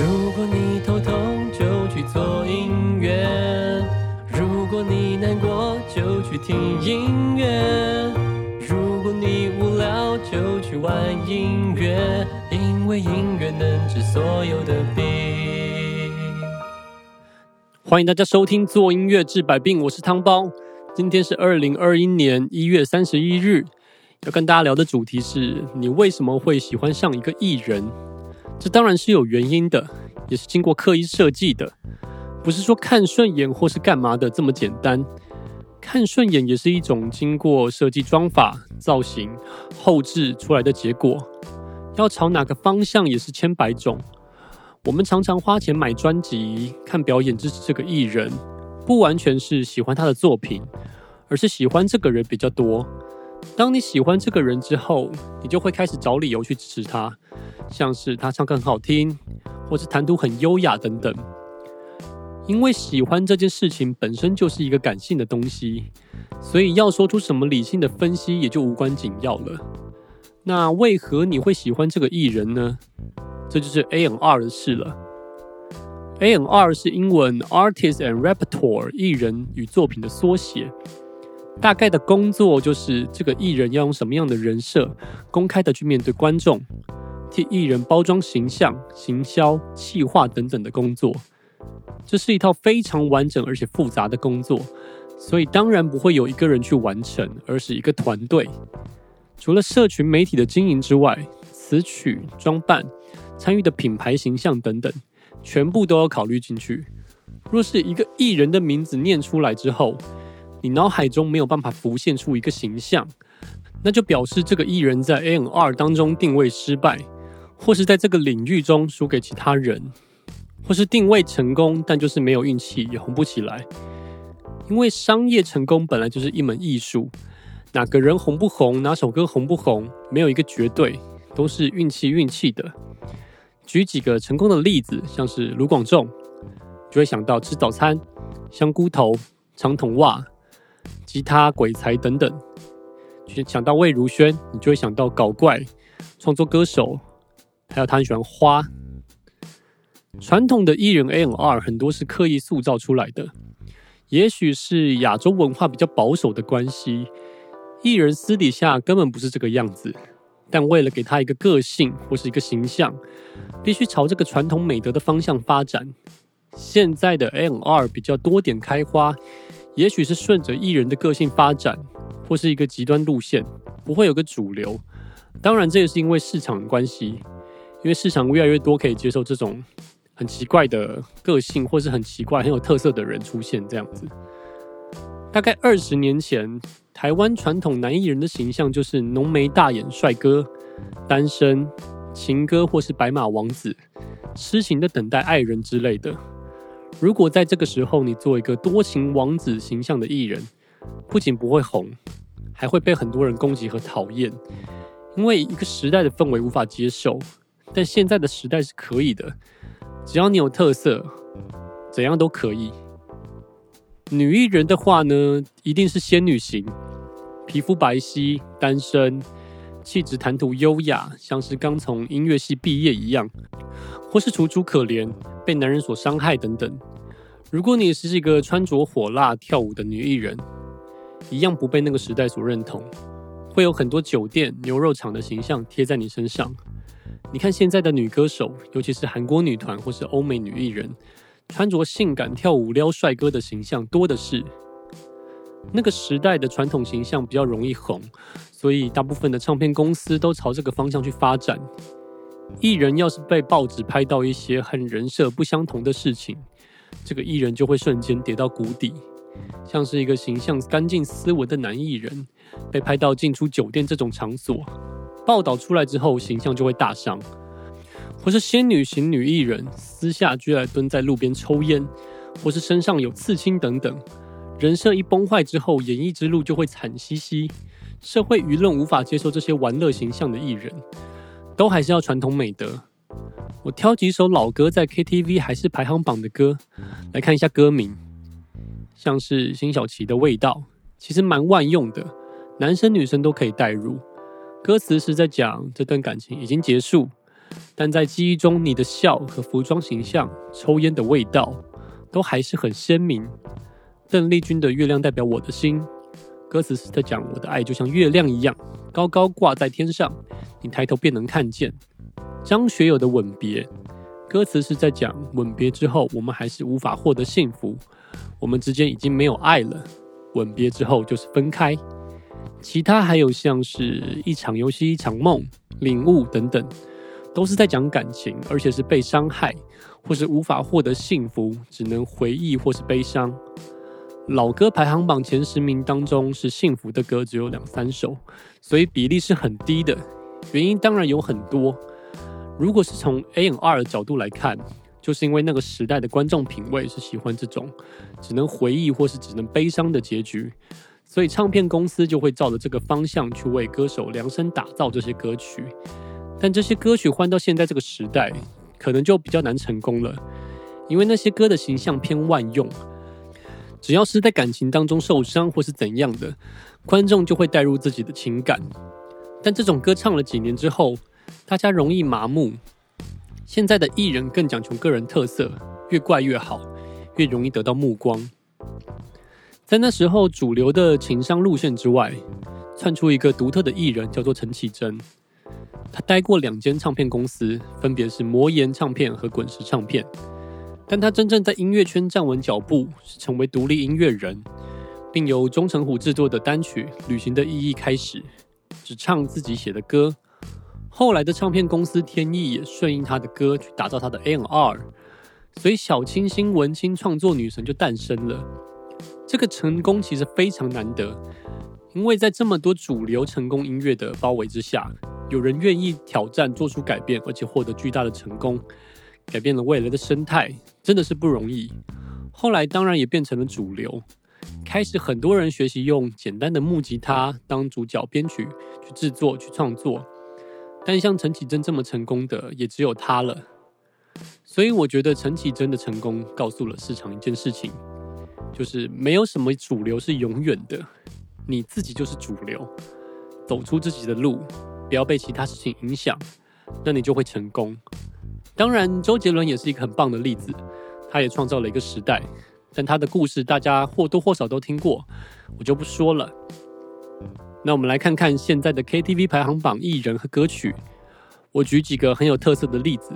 如果你头痛就去做音乐，如果你难过就去听音乐，如果你无聊就去玩音乐，因为音乐能治所有的病。欢迎大家收听《做音乐治百病》，我是汤包。今天是二零二一年一月三十一日，要跟大家聊的主题是你为什么会喜欢上一个艺人？这当然是有原因的，也是经过刻意设计的，不是说看顺眼或是干嘛的这么简单。看顺眼也是一种经过设计装法、造型、后置出来的结果。要朝哪个方向也是千百种。我们常常花钱买专辑、看表演支持这个艺人，不完全是喜欢他的作品，而是喜欢这个人比较多。当你喜欢这个人之后，你就会开始找理由去支持他。像是他唱歌很好听，或是谈吐很优雅等等。因为喜欢这件事情本身就是一个感性的东西，所以要说出什么理性的分析也就无关紧要了。那为何你会喜欢这个艺人呢？这就是 A N R 的事了。A N R 是英文 Artist and Repertoire，艺人与作品的缩写。大概的工作就是这个艺人要用什么样的人设，公开的去面对观众。替艺人包装形象、行销、企划等等的工作，这是一套非常完整而且复杂的工作，所以当然不会有一个人去完成，而是一个团队。除了社群媒体的经营之外，词曲、装扮、参与的品牌形象等等，全部都要考虑进去。若是一个艺人的名字念出来之后，你脑海中没有办法浮现出一个形象，那就表示这个艺人在 A N R 当中定位失败。或是在这个领域中输给其他人，或是定位成功，但就是没有运气，也红不起来。因为商业成功本来就是一门艺术，哪个人红不红，哪首歌红不红，没有一个绝对，都是运气运气的。举几个成功的例子，像是卢广仲，就会想到吃早餐、香菇头、长筒袜、吉他鬼才等等；想到魏如萱，你就会想到搞怪、创作歌手。还有他很喜欢花。传统的艺人 A N R 很多是刻意塑造出来的，也许是亚洲文化比较保守的关系，艺人私底下根本不是这个样子。但为了给他一个个性或是一个形象，必须朝这个传统美德的方向发展。现在的 A N R 比较多点开花，也许是顺着艺人的个性发展，或是一个极端路线，不会有个主流。当然，这也是因为市场的关系。因为市场越来越多可以接受这种很奇怪的个性，或是很奇怪、很有特色的人出现，这样子。大概二十年前，台湾传统男艺人的形象就是浓眉大眼帅哥、单身、情歌或是白马王子、痴情的等待爱人之类的。如果在这个时候你做一个多情王子形象的艺人，不仅不会红，还会被很多人攻击和讨厌，因为一个时代的氛围无法接受。但现在的时代是可以的，只要你有特色，怎样都可以。女艺人的话呢，一定是仙女型，皮肤白皙、单身，气质谈吐优雅，像是刚从音乐系毕业一样，或是楚楚可怜，被男人所伤害等等。如果你是一个穿着火辣跳舞的女艺人，一样不被那个时代所认同，会有很多酒店、牛肉厂的形象贴在你身上。你看现在的女歌手，尤其是韩国女团或是欧美女艺人，穿着性感跳舞撩帅哥的形象多的是。那个时代的传统形象比较容易红，所以大部分的唱片公司都朝这个方向去发展。艺人要是被报纸拍到一些很人设不相同的事情，这个艺人就会瞬间跌到谷底。像是一个形象干净斯文的男艺人，被拍到进出酒店这种场所。报道出来之后，形象就会大伤；或是仙女型女艺人私下居然蹲在路边抽烟，或是身上有刺青等等，人设一崩坏之后，演艺之路就会惨兮兮。社会舆论无法接受这些玩乐形象的艺人，都还是要传统美德。我挑几首老歌在 KTV 还是排行榜的歌来看一下歌名，像是辛晓琪的味道，其实蛮万用的，男生女生都可以代入。歌词是在讲这段感情已经结束，但在记忆中，你的笑和服装形象、抽烟的味道，都还是很鲜明。邓丽君的《月亮代表我的心》，歌词是在讲我的爱就像月亮一样，高高挂在天上，你抬头便能看见。张学友的《吻别》，歌词是在讲吻别之后，我们还是无法获得幸福，我们之间已经没有爱了。吻别之后就是分开。其他还有像是一场游戏一场梦、领悟等等。都是在讲感情，而且是被伤害，或是无法获得幸福，只能回忆或是悲伤。老歌排行榜前十名当中，是幸福的歌只有两三首，所以比例是很低的。原因当然有很多。如果是从 A N R 的角度来看，就是因为那个时代的观众品味是喜欢这种只能回忆或是只能悲伤的结局，所以唱片公司就会照着这个方向去为歌手量身打造这些歌曲。但这些歌曲换到现在这个时代，可能就比较难成功了，因为那些歌的形象偏万用，只要是在感情当中受伤或是怎样的，观众就会带入自己的情感。但这种歌唱了几年之后，大家容易麻木。现在的艺人更讲求个人特色，越怪越好，越容易得到目光。在那时候，主流的情商路线之外，窜出一个独特的艺人，叫做陈绮贞。他待过两间唱片公司，分别是魔岩唱片和滚石唱片。但他真正在音乐圈站稳脚步，是成为独立音乐人，并由钟成虎制作的单曲《旅行的意义》开始，只唱自己写的歌。后来的唱片公司天意也顺应他的歌去打造他的 A&R，所以小清新文青创作女神就诞生了。这个成功其实非常难得，因为在这么多主流成功音乐的包围之下。有人愿意挑战、做出改变，而且获得巨大的成功，改变了未来的生态，真的是不容易。后来当然也变成了主流，开始很多人学习用简单的木吉他当主角编曲去制作、去创作。但像陈绮贞这么成功的，也只有他了。所以我觉得陈绮贞的成功告诉了市场一件事情，就是没有什么主流是永远的，你自己就是主流，走出自己的路。不要被其他事情影响，那你就会成功。当然，周杰伦也是一个很棒的例子，他也创造了一个时代。但他的故事大家或多或少都听过，我就不说了。那我们来看看现在的 KTV 排行榜艺人和歌曲。我举几个很有特色的例子，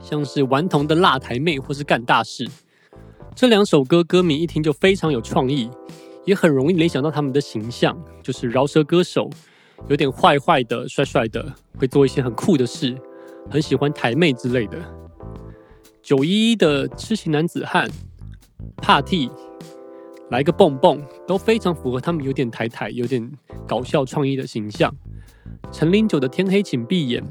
像是顽童的《辣台妹》或是《干大事》这两首歌，歌名一听就非常有创意，也很容易联想到他们的形象，就是饶舌歌手。有点坏坏的、帅帅的，会做一些很酷的事，很喜欢台妹之类的。九一一的痴情男子汉、帕蒂，来个蹦蹦，都非常符合他们有点台台、有点搞笑创意的形象。陈零九的天黑请闭眼，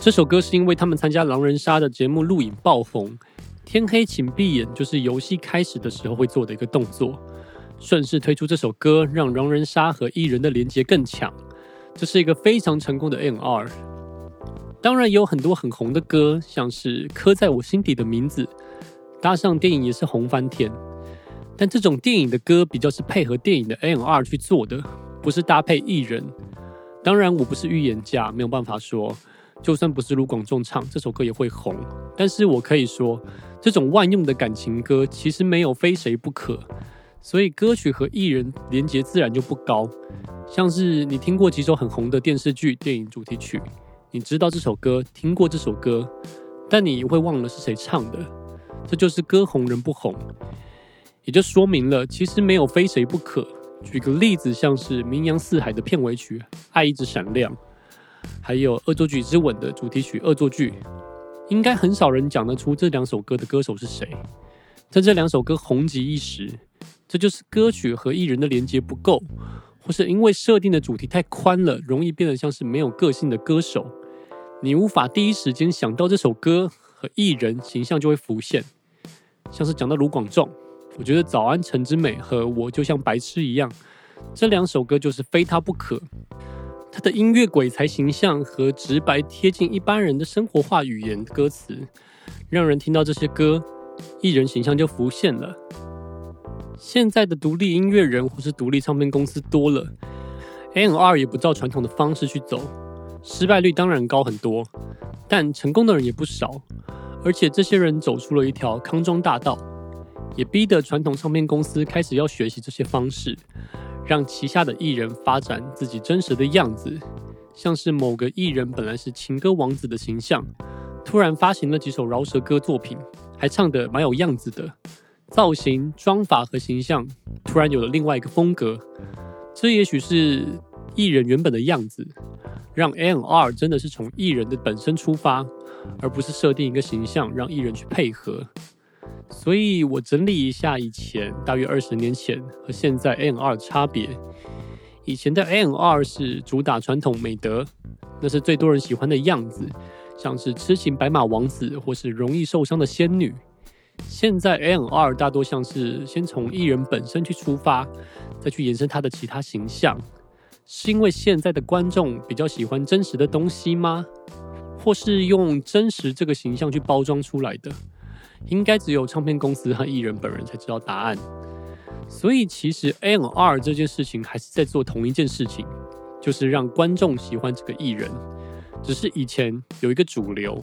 这首歌是因为他们参加狼人杀的节目录影爆红。天黑请闭眼就是游戏开始的时候会做的一个动作。顺势推出这首歌，让狼人杀和艺人的连接更强。这是一个非常成功的 N.R。当然也有很多很红的歌，像是刻在我心底的名字，搭上电影也是红翻天。但这种电影的歌比较是配合电影的 N.R 去做的，不是搭配艺人。当然我不是预言家，没有办法说，就算不是卢广仲唱这首歌也会红。但是我可以说，这种万用的感情歌其实没有非谁不可。所以歌曲和艺人连接自然就不高，像是你听过几首很红的电视剧、电影主题曲，你知道这首歌，听过这首歌，但你会忘了是谁唱的，这就是歌红人不红，也就说明了其实没有非谁不可。举个例子，像是《名扬四海》的片尾曲《爱一直闪亮》，还有《恶作剧之吻》的主题曲《恶作剧》，应该很少人讲得出这两首歌的歌手是谁，但这两首歌红极一时。这就是歌曲和艺人的连接不够，或是因为设定的主题太宽了，容易变得像是没有个性的歌手。你无法第一时间想到这首歌和艺人形象就会浮现。像是讲到卢广仲，我觉得《早安陈之美》和《我就像白痴一样》这两首歌就是非他不可。他的音乐鬼才形象和直白贴近一般人的生活化语言歌词，让人听到这些歌，艺人形象就浮现了。现在的独立音乐人或是独立唱片公司多了，N 二也不照传统的方式去走，失败率当然高很多，但成功的人也不少。而且这些人走出了一条康庄大道，也逼得传统唱片公司开始要学习这些方式，让旗下的艺人发展自己真实的样子。像是某个艺人本来是情歌王子的形象，突然发行了几首饶舌歌作品，还唱得蛮有样子的，造型、妆法和形象突然有了另外一个风格。这也许是艺人原本的样子，让 A&R 真的是从艺人的本身出发。而不是设定一个形象让艺人去配合，所以我整理一下以前大约二十年前和现在 A&R 的差别。以前的 A&R 是主打传统美德，那是最多人喜欢的样子，像是痴情白马王子或是容易受伤的仙女。现在 A&R 大多像是先从艺人本身去出发，再去延伸他的其他形象，是因为现在的观众比较喜欢真实的东西吗？或是用真实这个形象去包装出来的，应该只有唱片公司和艺人本人才知道答案。所以其实 A&R 这件事情还是在做同一件事情，就是让观众喜欢这个艺人。只是以前有一个主流，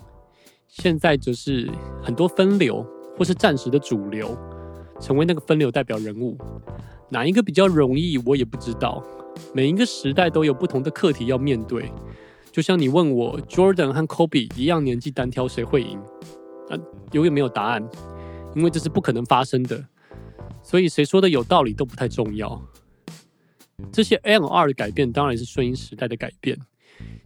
现在则是很多分流，或是暂时的主流，成为那个分流代表人物。哪一个比较容易，我也不知道。每一个时代都有不同的课题要面对。就像你问我，Jordan 和 Kobe 一样年纪，单挑谁会赢？啊，永远没有答案，因为这是不可能发生的。所以谁说的有道理都不太重要。这些 M 二的改变当然是顺应时代的改变。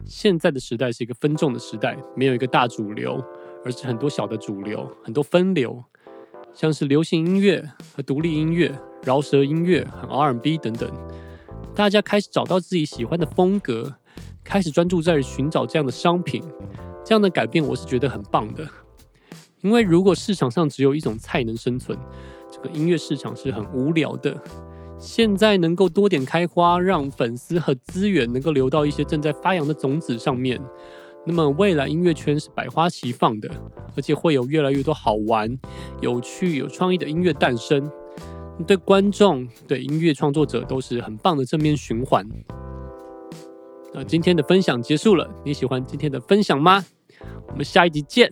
现在的时代是一个分众的时代，没有一个大主流，而是很多小的主流，很多分流，像是流行音乐和独立音乐、饶舌音乐和 R&B 等等，大家开始找到自己喜欢的风格。开始专注在寻找这样的商品，这样的改变我是觉得很棒的。因为如果市场上只有一种菜能生存，这个音乐市场是很无聊的。现在能够多点开花，让粉丝和资源能够流到一些正在发芽的种子上面，那么未来音乐圈是百花齐放的，而且会有越来越多好玩、有趣、有创意的音乐诞生，对观众、对音乐创作者都是很棒的正面循环。那今天的分享结束了，你喜欢今天的分享吗？我们下一集见。